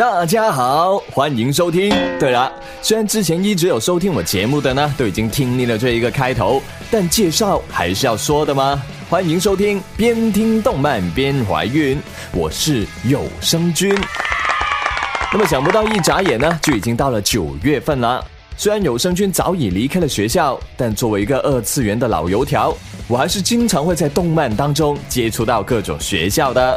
大家好，欢迎收听。对了，虽然之前一直有收听我节目的呢，都已经听腻了这一个开头，但介绍还是要说的吗？欢迎收听，边听动漫边怀孕，我是有声君。那么想不到一眨眼呢，就已经到了九月份了。虽然有声君早已离开了学校，但作为一个二次元的老油条，我还是经常会在动漫当中接触到各种学校的。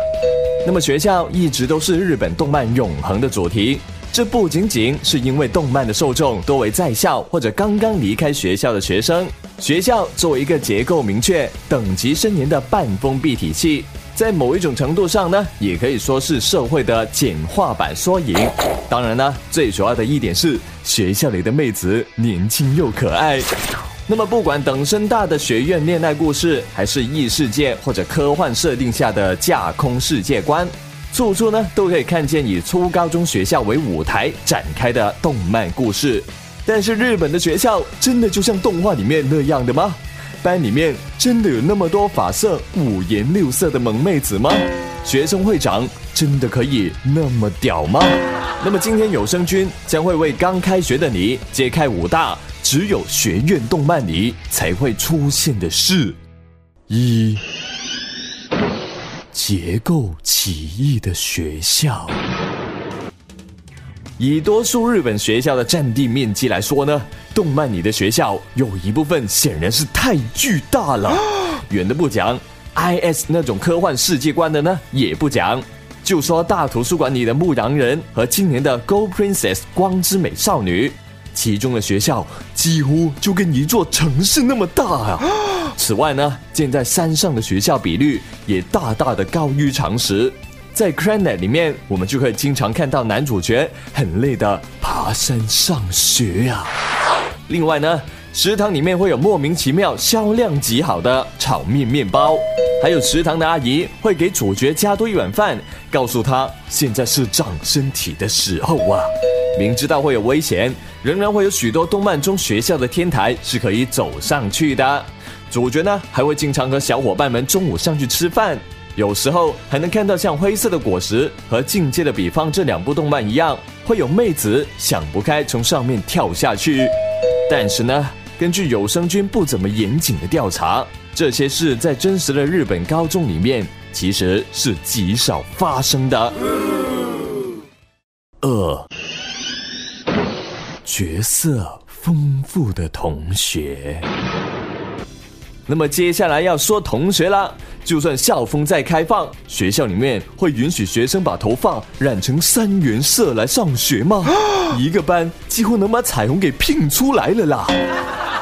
那么学校一直都是日本动漫永恒的主题。这不仅仅是因为动漫的受众多为在校或者刚刚离开学校的学生。学校作为一个结构明确、等级森严的半封闭体系，在某一种程度上呢，也可以说是社会的简化版缩影。当然呢，最主要的一点是学校里的妹子年轻又可爱。那么，不管等身大的学院恋爱故事，还是异世界或者科幻设定下的架空世界观，处处呢都可以看见以初高中学校为舞台展开的动漫故事。但是，日本的学校真的就像动画里面那样的吗？班里面真的有那么多发色五颜六色的萌妹子吗？学生会长真的可以那么屌吗？那么，今天有声君将会为刚开学的你揭开五大。只有学院动漫里才会出现的事：一、结构奇异的学校。以多数日本学校的占地面积来说呢，动漫里的学校有一部分显然是太巨大了。远的不讲，IS 那种科幻世界观的呢也不讲，就说大图书馆里的牧羊人和今年的 Go Princess 光之美少女。其中的学校几乎就跟一座城市那么大啊！此外呢，建在山上的学校比率也大大的高于常识。在《Cranet》里面，我们就可以经常看到男主角很累的爬山上学啊。另外呢，食堂里面会有莫名其妙销量极好的炒面面包，还有食堂的阿姨会给主角加多一碗饭，告诉他现在是长身体的时候啊。明知道会有危险，仍然会有许多动漫中学校的天台是可以走上去的。主角呢，还会经常和小伙伴们中午上去吃饭，有时候还能看到像《灰色的果实》和《境界的彼方》这两部动漫一样，会有妹子想不开从上面跳下去。但是呢，根据有声君不怎么严谨的调查，这些事在真实的日本高中里面其实是极少发生的。二。角色丰富的同学，那么接下来要说同学了。就算校风再开放，学校里面会允许学生把头发染成三原色来上学吗？一个班几乎能把彩虹给拼出来了啦！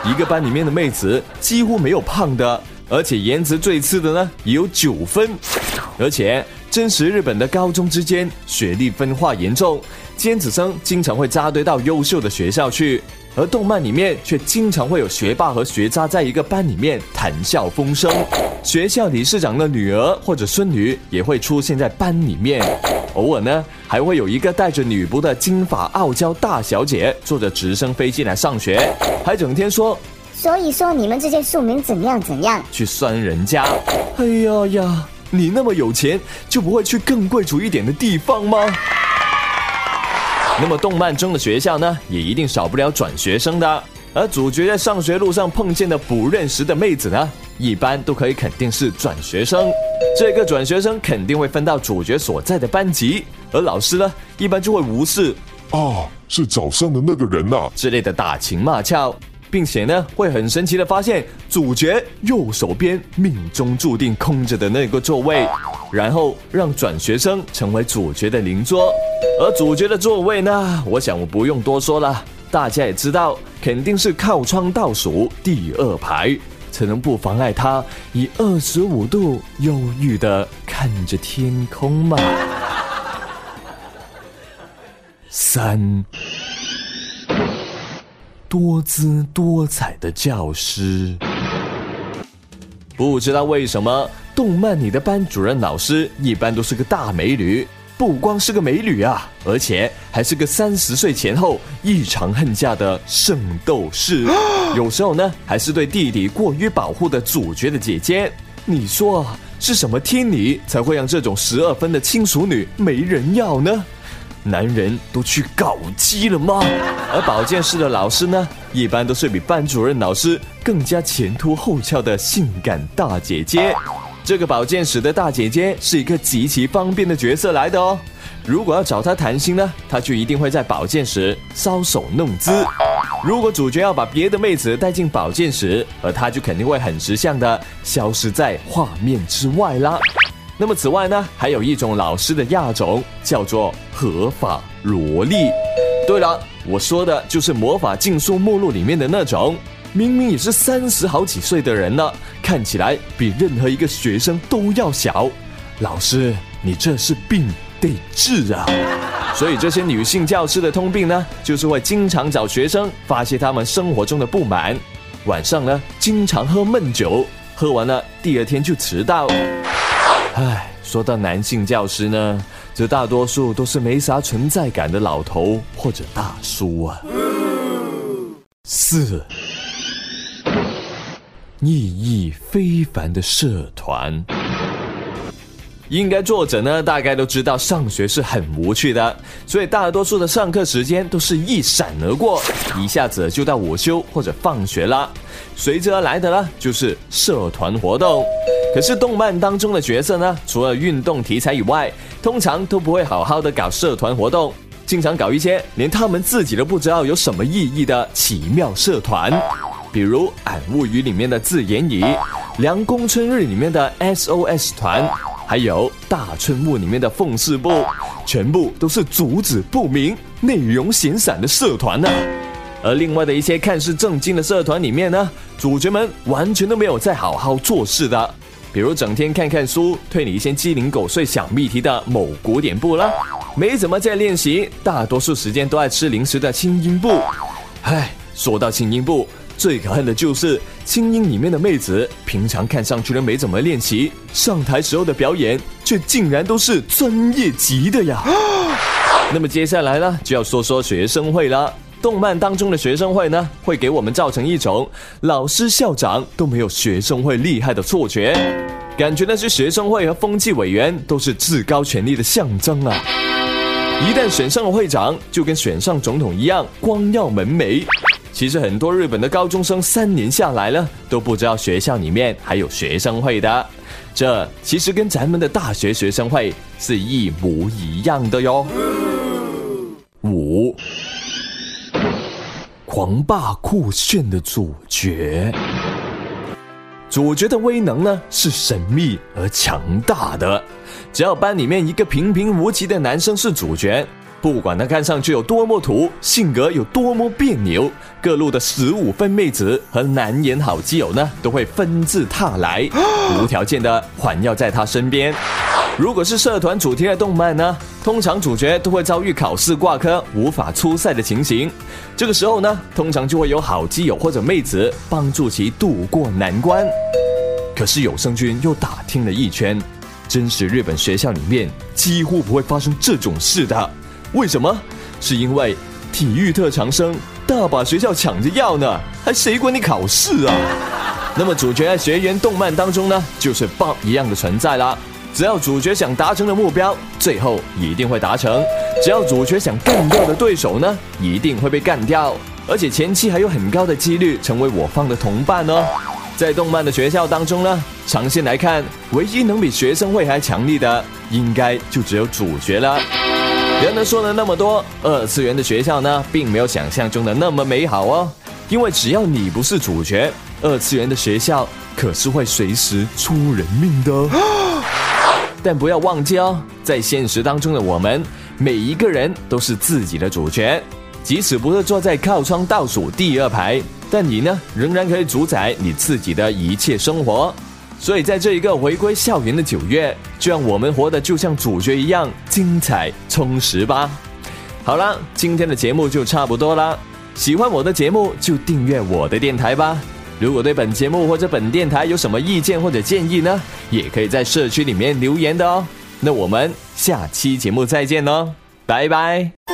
一个班里面的妹子几乎没有胖的，而且颜值最次的呢也有九分，而且真实日本的高中之间学历分化严重。尖子生经常会扎堆到优秀的学校去，而动漫里面却经常会有学霸和学渣在一个班里面谈笑风生。学校理事长的女儿或者孙女也会出现在班里面，偶尔呢还会有一个带着女仆的金发傲娇大小姐坐着直升飞机来上学，还整天说：“所以说你们这些庶民怎样怎样去酸人家。”哎呀呀，你那么有钱，就不会去更贵族一点的地方吗？那么，动漫中的学校呢，也一定少不了转学生的。而主角在上学路上碰见的不认识的妹子呢，一般都可以肯定是转学生。这个转学生肯定会分到主角所在的班级，而老师呢，一般就会无视啊，是早上的那个人呐之类的打情骂俏，并且呢，会很神奇的发现主角右手边命中注定空着的那个座位，然后让转学生成为主角的邻桌。而主角的座位呢？我想我不用多说了，大家也知道，肯定是靠窗倒数第二排，才能不妨碍他以二十五度忧郁的看着天空嘛。三，多姿多彩的教师，不知道为什么，动漫里的班主任老师一般都是个大美女。不光是个美女啊，而且还是个三十岁前后异常恨嫁的圣斗士。有时候呢，还是对弟弟过于保护的主角的姐姐。你说是什么天理才会让这种十二分的亲属女没人要呢？男人都去搞基了吗？而保健室的老师呢，一般都是比班主任老师更加前凸后翘的性感大姐姐。这个保健室的大姐姐是一个极其方便的角色来的哦。如果要找她谈心呢，她就一定会在保健室搔首弄姿。如果主角要把别的妹子带进保健室，而她就肯定会很识相的消失在画面之外啦。那么此外呢，还有一种老师的亚种叫做合法萝莉。对了，我说的就是魔法禁书目录里面的那种，明明也是三十好几岁的人了，看起来比任何一个学生都要小。老师，你这是病得治啊！所以这些女性教师的通病呢，就是会经常找学生发泄他们生活中的不满，晚上呢经常喝闷酒，喝完了第二天就迟到。唉，说到男性教师呢，这大多数都是没啥存在感的老头或者大叔啊。四，意义非凡的社团。应该作者呢，大概都知道上学是很无趣的，所以大多数的上课时间都是一闪而过，一下子就到午休或者放学了。随之而来的呢，就是社团活动。可是动漫当中的角色呢，除了运动题材以外，通常都不会好好的搞社团活动，经常搞一些连他们自己都不知道有什么意义的奇妙社团，比如《俺物语》里面的自言语，《凉宫春日》里面的 SOS 团。还有大春木里面的奉事部，全部都是主旨不明、内容闲散的社团呢。而另外的一些看似正经的社团里面呢，主角们完全都没有在好好做事的。比如整天看看书、推你一些鸡零狗碎小秘题的某古典部啦，没怎么在练习，大多数时间都爱吃零食的轻音部。唉，说到轻音部。最可恨的就是轻音里面的妹子，平常看上去都没怎么练习，上台时候的表演却竟然都是专业级的呀。那么接下来呢，就要说说学生会了。动漫当中的学生会呢，会给我们造成一种老师校长都没有学生会厉害的错觉，感觉那些学生会和风纪委员都是至高权力的象征啊。一旦选上了会长，就跟选上总统一样，光耀门楣。其实很多日本的高中生三年下来了都不知道学校里面还有学生会的，这其实跟咱们的大学学生会是一模一样的哟。五，狂霸酷炫的主角，主角的威能呢是神秘而强大的，只要班里面一个平平无奇的男生是主角。不管他看上去有多么土，性格有多么别扭，各路的十五分妹子和难言好基友呢，都会纷至沓来，无条件的环绕在他身边。如果是社团主题的动漫呢，通常主角都会遭遇考试挂科、无法出赛的情形。这个时候呢，通常就会有好基友或者妹子帮助其渡过难关。可是有声君又打听了一圈，真实日本学校里面几乎不会发生这种事的。为什么？是因为体育特长生大把学校抢着要呢，还谁管你考试啊？那么主角在学员动漫当中呢，就是 BOSS 一样的存在啦。只要主角想达成的目标，最后一定会达成；只要主角想干掉的对手呢，一定会被干掉，而且前期还有很高的几率成为我方的同伴哦。在动漫的学校当中呢，长线来看，唯一能比学生会还强力的，应该就只有主角了。人们说了那么多，二次元的学校呢，并没有想象中的那么美好哦。因为只要你不是主角，二次元的学校可是会随时出人命的。但不要忘记哦，在现实当中的我们，每一个人都是自己的主角。即使不是坐在靠窗倒数第二排，但你呢，仍然可以主宰你自己的一切生活。所以，在这一个回归校园的九月，就让我们活得就像主角一样精彩充实吧。好了，今天的节目就差不多了。喜欢我的节目就订阅我的电台吧。如果对本节目或者本电台有什么意见或者建议呢，也可以在社区里面留言的哦。那我们下期节目再见喽，拜拜。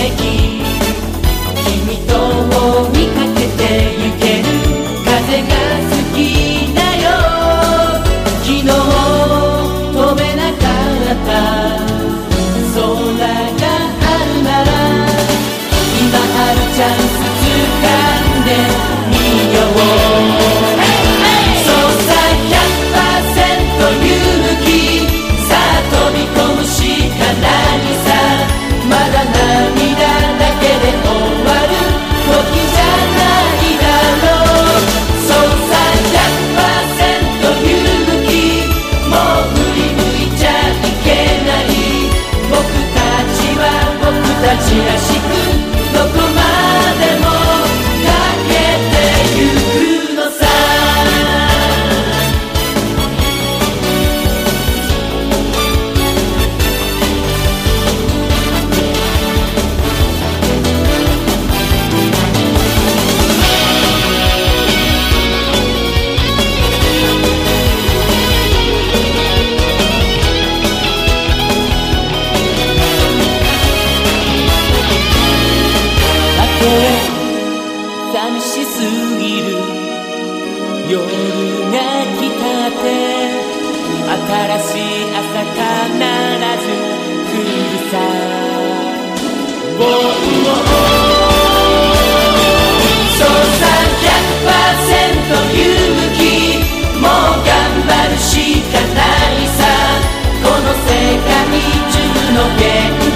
making しすぎる。夜が来たって新しい朝必ず来るさ「ボン張る」しかないさ。この世界中の限界